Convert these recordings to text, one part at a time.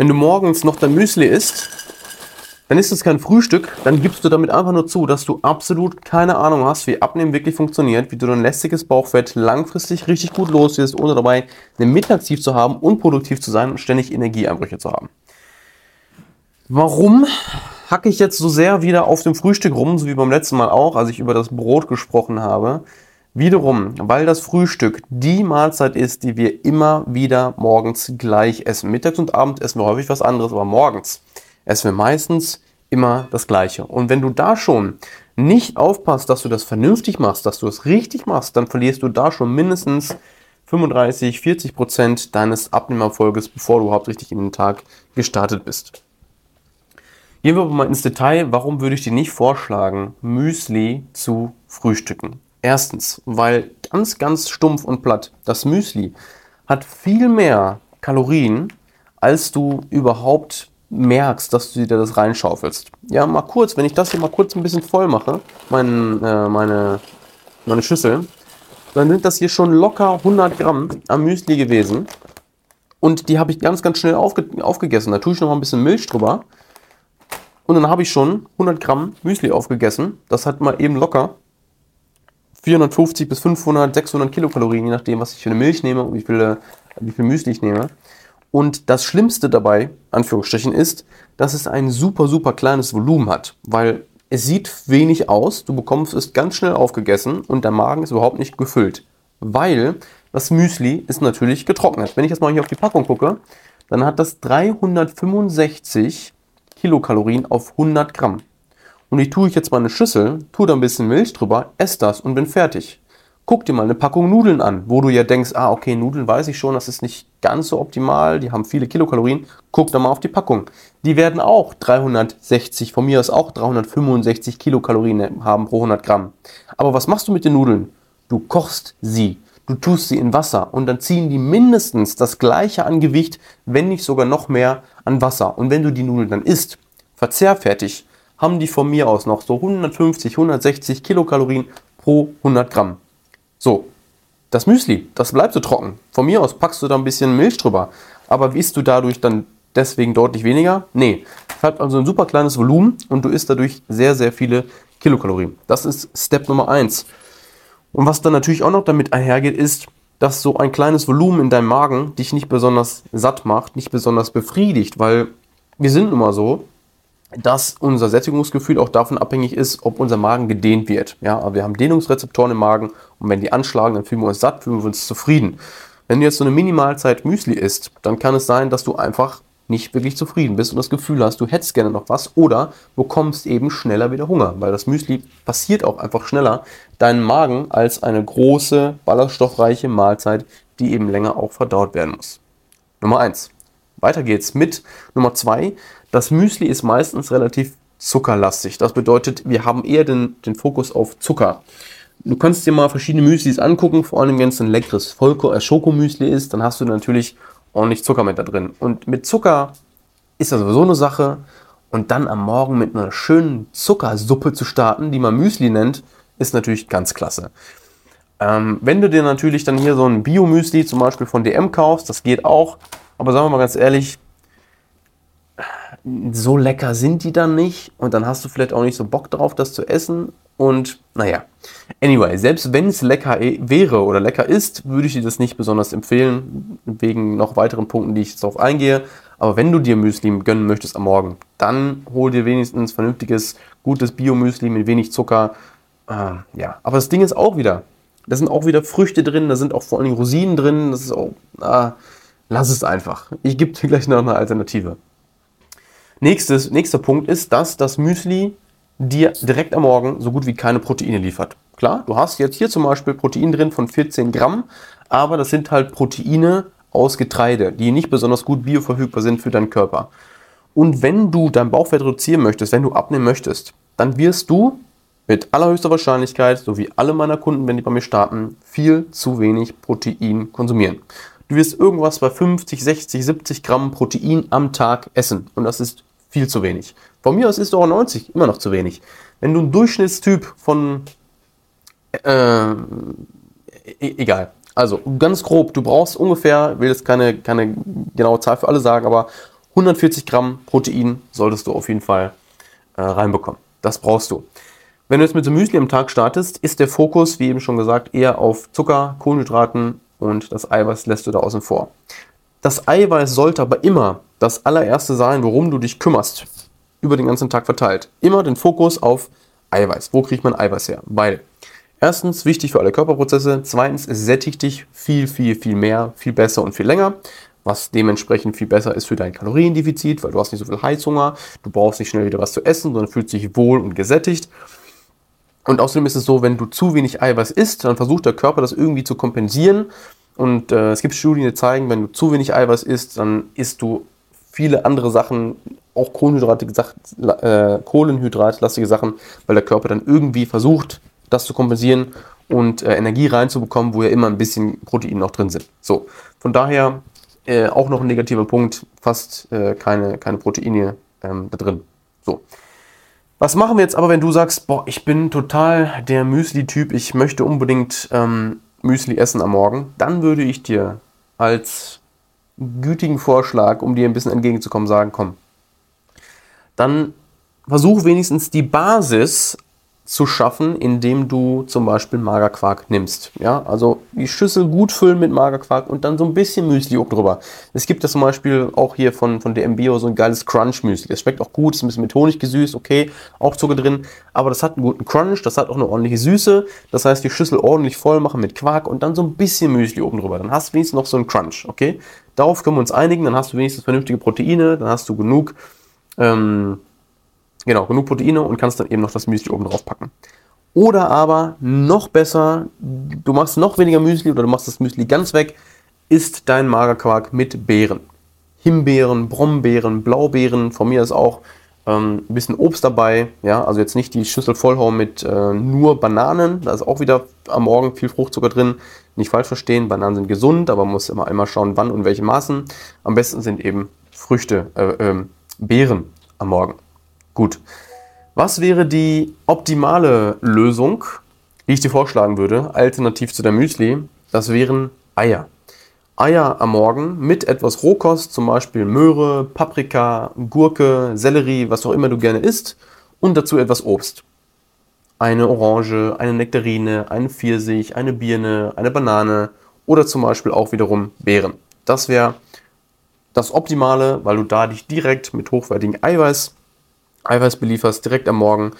Wenn du morgens noch dein Müsli isst, dann ist es kein Frühstück, dann gibst du damit einfach nur zu, dass du absolut keine Ahnung hast, wie Abnehmen wirklich funktioniert, wie du dein lästiges Bauchfett langfristig richtig gut los wirst, ohne dabei ein Mittagstief zu haben, unproduktiv zu sein und ständig Energieeinbrüche zu haben. Warum hacke ich jetzt so sehr wieder auf dem Frühstück rum, so wie beim letzten Mal auch, als ich über das Brot gesprochen habe? Wiederum, weil das Frühstück die Mahlzeit ist, die wir immer wieder morgens gleich essen. Mittags und abends essen wir häufig was anderes, aber morgens essen wir meistens immer das Gleiche. Und wenn du da schon nicht aufpasst, dass du das vernünftig machst, dass du es richtig machst, dann verlierst du da schon mindestens 35, 40 Prozent deines Abnehmerfolges, bevor du überhaupt richtig in den Tag gestartet bist. Gehen wir aber mal ins Detail. Warum würde ich dir nicht vorschlagen, Müsli zu frühstücken? Erstens, weil ganz, ganz stumpf und platt, das Müsli hat viel mehr Kalorien, als du überhaupt merkst, dass du dir das reinschaufelst. Ja, mal kurz, wenn ich das hier mal kurz ein bisschen voll mache, mein, äh, meine, meine Schüssel, dann sind das hier schon locker 100 Gramm am Müsli gewesen. Und die habe ich ganz, ganz schnell aufge aufgegessen. Da tue ich noch mal ein bisschen Milch drüber. Und dann habe ich schon 100 Gramm Müsli aufgegessen. Das hat mal eben locker 450 bis 500, 600 Kilokalorien, je nachdem, was ich für eine Milch nehme und wie, viele, wie viel Müsli ich nehme. Und das Schlimmste dabei, Anführungsstrichen, ist, dass es ein super, super kleines Volumen hat, weil es sieht wenig aus, du bekommst es ganz schnell aufgegessen und der Magen ist überhaupt nicht gefüllt, weil das Müsli ist natürlich getrocknet. Wenn ich jetzt mal hier auf die Packung gucke, dann hat das 365 Kilokalorien auf 100 Gramm. Und ich tue ich jetzt mal eine Schüssel, tue da ein bisschen Milch drüber, esse das und bin fertig. Guck dir mal eine Packung Nudeln an, wo du ja denkst, ah, okay, Nudeln weiß ich schon, das ist nicht ganz so optimal, die haben viele Kilokalorien. Guck da mal auf die Packung. Die werden auch 360, von mir aus auch 365 Kilokalorien haben pro 100 Gramm. Aber was machst du mit den Nudeln? Du kochst sie. Du tust sie in Wasser und dann ziehen die mindestens das gleiche an Gewicht, wenn nicht sogar noch mehr an Wasser. Und wenn du die Nudeln dann isst, verzehrfertig, haben die von mir aus noch so 150, 160 Kilokalorien pro 100 Gramm. So, das Müsli, das bleibt so trocken. Von mir aus packst du da ein bisschen Milch drüber. Aber isst du dadurch dann deswegen deutlich weniger? Nee. Es hat also ein super kleines Volumen und du isst dadurch sehr, sehr viele Kilokalorien. Das ist Step Nummer 1. Und was dann natürlich auch noch damit einhergeht, ist, dass so ein kleines Volumen in deinem Magen dich nicht besonders satt macht, nicht besonders befriedigt, weil wir sind nun mal so, dass unser Sättigungsgefühl auch davon abhängig ist, ob unser Magen gedehnt wird. Ja, wir haben Dehnungsrezeptoren im Magen und wenn die anschlagen, dann fühlen wir uns satt, fühlen wir uns zufrieden. Wenn du jetzt so eine Minimalzeit Müsli isst, dann kann es sein, dass du einfach nicht wirklich zufrieden bist und das Gefühl hast, du hättest gerne noch was oder bekommst eben schneller wieder Hunger, weil das Müsli passiert auch einfach schneller deinen Magen als eine große, ballaststoffreiche Mahlzeit, die eben länger auch verdaut werden muss. Nummer eins. Weiter geht's mit Nummer zwei. Das Müsli ist meistens relativ zuckerlastig. Das bedeutet, wir haben eher den, den Fokus auf Zucker. Du kannst dir mal verschiedene Müslis angucken, vor allem wenn es ein leckeres äh, Schokomüsli ist, dann hast du natürlich ordentlich Zucker mit da drin. Und mit Zucker ist das sowieso eine Sache. Und dann am Morgen mit einer schönen Zuckersuppe zu starten, die man Müsli nennt, ist natürlich ganz klasse. Ähm, wenn du dir natürlich dann hier so ein Bio-Müsli zum Beispiel von DM kaufst, das geht auch. Aber sagen wir mal ganz ehrlich, so lecker sind die dann nicht und dann hast du vielleicht auch nicht so Bock drauf, das zu essen. Und naja, anyway, selbst wenn es lecker wäre oder lecker ist, würde ich dir das nicht besonders empfehlen, wegen noch weiteren Punkten, die ich jetzt darauf eingehe. Aber wenn du dir Müsli gönnen möchtest am Morgen, dann hol dir wenigstens vernünftiges, gutes Bio-Müsli mit wenig Zucker. Äh, ja, aber das Ding ist auch wieder, da sind auch wieder Früchte drin, da sind auch vor allen Dingen Rosinen drin. Das ist auch, ah, lass es einfach. Ich gebe dir gleich noch eine Alternative. Nächstes, nächster Punkt ist, dass das Müsli dir direkt am Morgen so gut wie keine Proteine liefert. Klar, du hast jetzt hier zum Beispiel Protein drin von 14 Gramm, aber das sind halt Proteine aus Getreide, die nicht besonders gut bioverfügbar sind für deinen Körper. Und wenn du dein Bauchfett reduzieren möchtest, wenn du abnehmen möchtest, dann wirst du mit allerhöchster Wahrscheinlichkeit, so wie alle meiner Kunden, wenn die bei mir starten, viel zu wenig Protein konsumieren. Du wirst irgendwas bei 50, 60, 70 Gramm Protein am Tag essen. Und das ist viel zu wenig. Von mir aus ist auch 90 immer noch zu wenig. Wenn du ein Durchschnittstyp von, äh, e-, egal. Also ganz grob, du brauchst ungefähr, will jetzt keine, keine genaue Zahl für alle sagen, aber 140 Gramm Protein solltest du auf jeden Fall äh, reinbekommen. Das brauchst du. Wenn du jetzt mit so Müsli am Tag startest, ist der Fokus, wie eben schon gesagt, eher auf Zucker, Kohlenhydraten und das Eiweiß lässt du da außen vor. Das Eiweiß sollte aber immer das allererste sein, worum du dich kümmerst, über den ganzen Tag verteilt. Immer den Fokus auf Eiweiß. Wo kriegt man Eiweiß her? Weil erstens wichtig für alle Körperprozesse, zweitens es sättigt dich viel, viel, viel mehr, viel besser und viel länger was dementsprechend viel besser ist für dein Kaloriendefizit, weil du hast nicht so viel Heißhunger, du brauchst nicht schnell wieder was zu essen, sondern fühlst dich wohl und gesättigt. Und außerdem ist es so, wenn du zu wenig Eiweiß isst, dann versucht der Körper das irgendwie zu kompensieren. Und äh, es gibt Studien, die zeigen, wenn du zu wenig Eiweiß isst, dann isst du viele andere Sachen, auch kohlenhydratige, äh, kohlenhydratlastige Sachen, weil der Körper dann irgendwie versucht, das zu kompensieren und äh, Energie reinzubekommen, wo ja immer ein bisschen Protein noch drin sind. So, von daher äh, auch noch ein negativer Punkt, fast äh, keine, keine Proteine ähm, da drin. So. Was machen wir jetzt aber, wenn du sagst, boah, ich bin total der Müsli-Typ, ich möchte unbedingt ähm, Müsli essen am Morgen? Dann würde ich dir als gütigen Vorschlag, um dir ein bisschen entgegenzukommen, sagen, komm, dann versuch wenigstens die Basis zu schaffen, indem du zum Beispiel Magerquark nimmst. Ja, also die Schüssel gut füllen mit Magerquark und dann so ein bisschen Müsli oben drüber. Es gibt das zum Beispiel auch hier von, von DM Bio so ein geiles Crunch-Müsli. Das schmeckt auch gut, ist ein bisschen mit Honig gesüßt, okay, auch Zucker drin, aber das hat einen guten Crunch, das hat auch eine ordentliche Süße. Das heißt, die Schüssel ordentlich voll machen mit Quark und dann so ein bisschen Müsli oben drüber. Dann hast du wenigstens noch so einen Crunch, okay? Darauf können wir uns einigen, dann hast du wenigstens vernünftige Proteine, dann hast du genug ähm, Genau, genug Proteine und kannst dann eben noch das Müsli oben drauf packen. Oder aber noch besser, du machst noch weniger Müsli oder du machst das Müsli ganz weg, isst dein Magerquark mit Beeren. Himbeeren, Brombeeren, Blaubeeren, von mir ist auch ähm, ein bisschen Obst dabei. Ja, also jetzt nicht die Schüssel vollhauen mit äh, nur Bananen, da ist auch wieder am Morgen viel Fruchtzucker drin. Nicht falsch verstehen, Bananen sind gesund, aber man muss immer einmal schauen, wann und welche Maßen. Am besten sind eben Früchte, äh, äh, Beeren am Morgen. Gut. Was wäre die optimale Lösung, die ich dir vorschlagen würde, alternativ zu der Müsli? Das wären Eier. Eier am Morgen mit etwas Rohkost, zum Beispiel Möhre, Paprika, Gurke, Sellerie, was auch immer du gerne isst, und dazu etwas Obst. Eine Orange, eine Nektarine, eine Pfirsich, eine Birne, eine Banane oder zum Beispiel auch wiederum Beeren. Das wäre das Optimale, weil du da dich direkt mit hochwertigem Eiweiß Eiweiß belieferst direkt am Morgen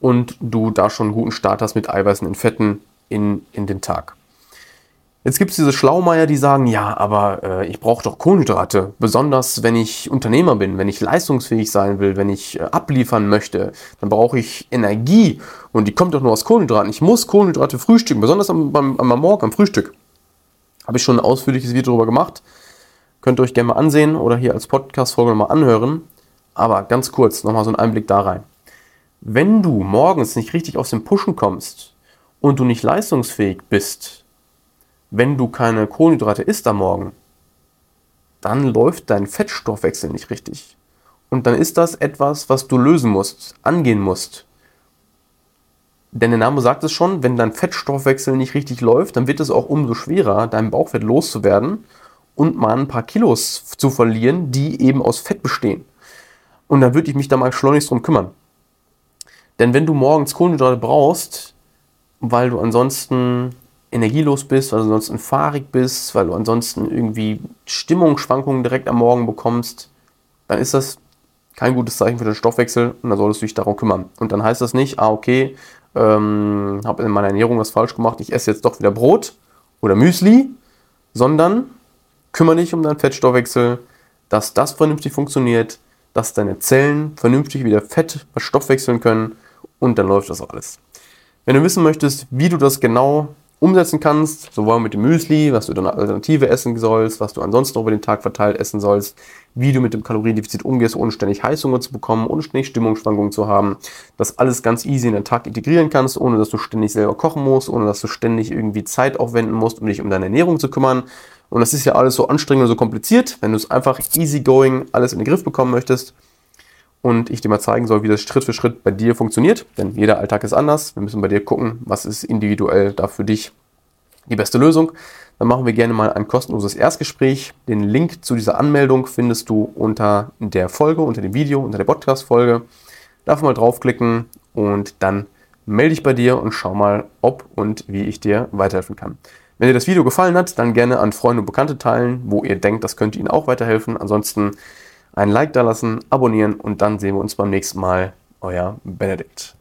und du da schon einen guten Start hast mit Eiweißen und Fetten in, in den Tag. Jetzt gibt es diese Schlaumeier, die sagen, ja, aber äh, ich brauche doch Kohlenhydrate, besonders wenn ich Unternehmer bin, wenn ich leistungsfähig sein will, wenn ich äh, abliefern möchte, dann brauche ich Energie und die kommt doch nur aus Kohlenhydraten. Ich muss Kohlenhydrate frühstücken, besonders am, am, am Morgen, am Frühstück. Habe ich schon ein ausführliches Video darüber gemacht. Könnt ihr euch gerne mal ansehen oder hier als Podcast-Folge mal anhören. Aber ganz kurz nochmal so ein Einblick da rein. Wenn du morgens nicht richtig aus dem Pushen kommst und du nicht leistungsfähig bist, wenn du keine Kohlenhydrate isst am Morgen, dann läuft dein Fettstoffwechsel nicht richtig. Und dann ist das etwas, was du lösen musst, angehen musst. Denn der Name sagt es schon, wenn dein Fettstoffwechsel nicht richtig läuft, dann wird es auch umso schwerer, dein Bauchfett loszuwerden und mal ein paar Kilos zu verlieren, die eben aus Fett bestehen. Und dann würde ich mich da mal schleunigst drum kümmern. Denn wenn du morgens Kohlenhydrate brauchst, weil du ansonsten energielos bist, weil du ansonsten fahrig bist, weil du ansonsten irgendwie Stimmungsschwankungen direkt am Morgen bekommst, dann ist das kein gutes Zeichen für den Stoffwechsel und dann solltest du dich darum kümmern. Und dann heißt das nicht, ah okay, ähm, habe in meiner Ernährung was falsch gemacht, ich esse jetzt doch wieder Brot oder Müsli, sondern kümmere dich um deinen Fettstoffwechsel, dass das vernünftig funktioniert, dass deine Zellen vernünftig wieder Fett verstoffwechseln können und dann läuft das alles. Wenn du wissen möchtest, wie du das genau umsetzen kannst, sowohl mit dem Müsli, was du dann Alternative essen sollst, was du ansonsten über den Tag verteilt essen sollst, wie du mit dem Kaloriendefizit umgehst, ohne ständig Heißhunger zu bekommen, ohne ständig Stimmungsschwankungen zu haben, das alles ganz easy in den Tag integrieren kannst, ohne dass du ständig selber kochen musst, ohne dass du ständig irgendwie Zeit aufwenden musst, um dich um deine Ernährung zu kümmern, und das ist ja alles so anstrengend und so kompliziert, wenn du es einfach easygoing alles in den Griff bekommen möchtest und ich dir mal zeigen soll, wie das Schritt für Schritt bei dir funktioniert. Denn jeder Alltag ist anders. Wir müssen bei dir gucken, was ist individuell da für dich die beste Lösung, dann machen wir gerne mal ein kostenloses Erstgespräch. Den Link zu dieser Anmeldung findest du unter der Folge, unter dem Video, unter der Podcast-Folge. Darf mal draufklicken und dann melde dich bei dir und schau mal, ob und wie ich dir weiterhelfen kann. Wenn dir das Video gefallen hat, dann gerne an Freunde und Bekannte teilen, wo ihr denkt, das könnte ihnen auch weiterhelfen. Ansonsten ein Like da lassen, abonnieren und dann sehen wir uns beim nächsten Mal. Euer Benedikt.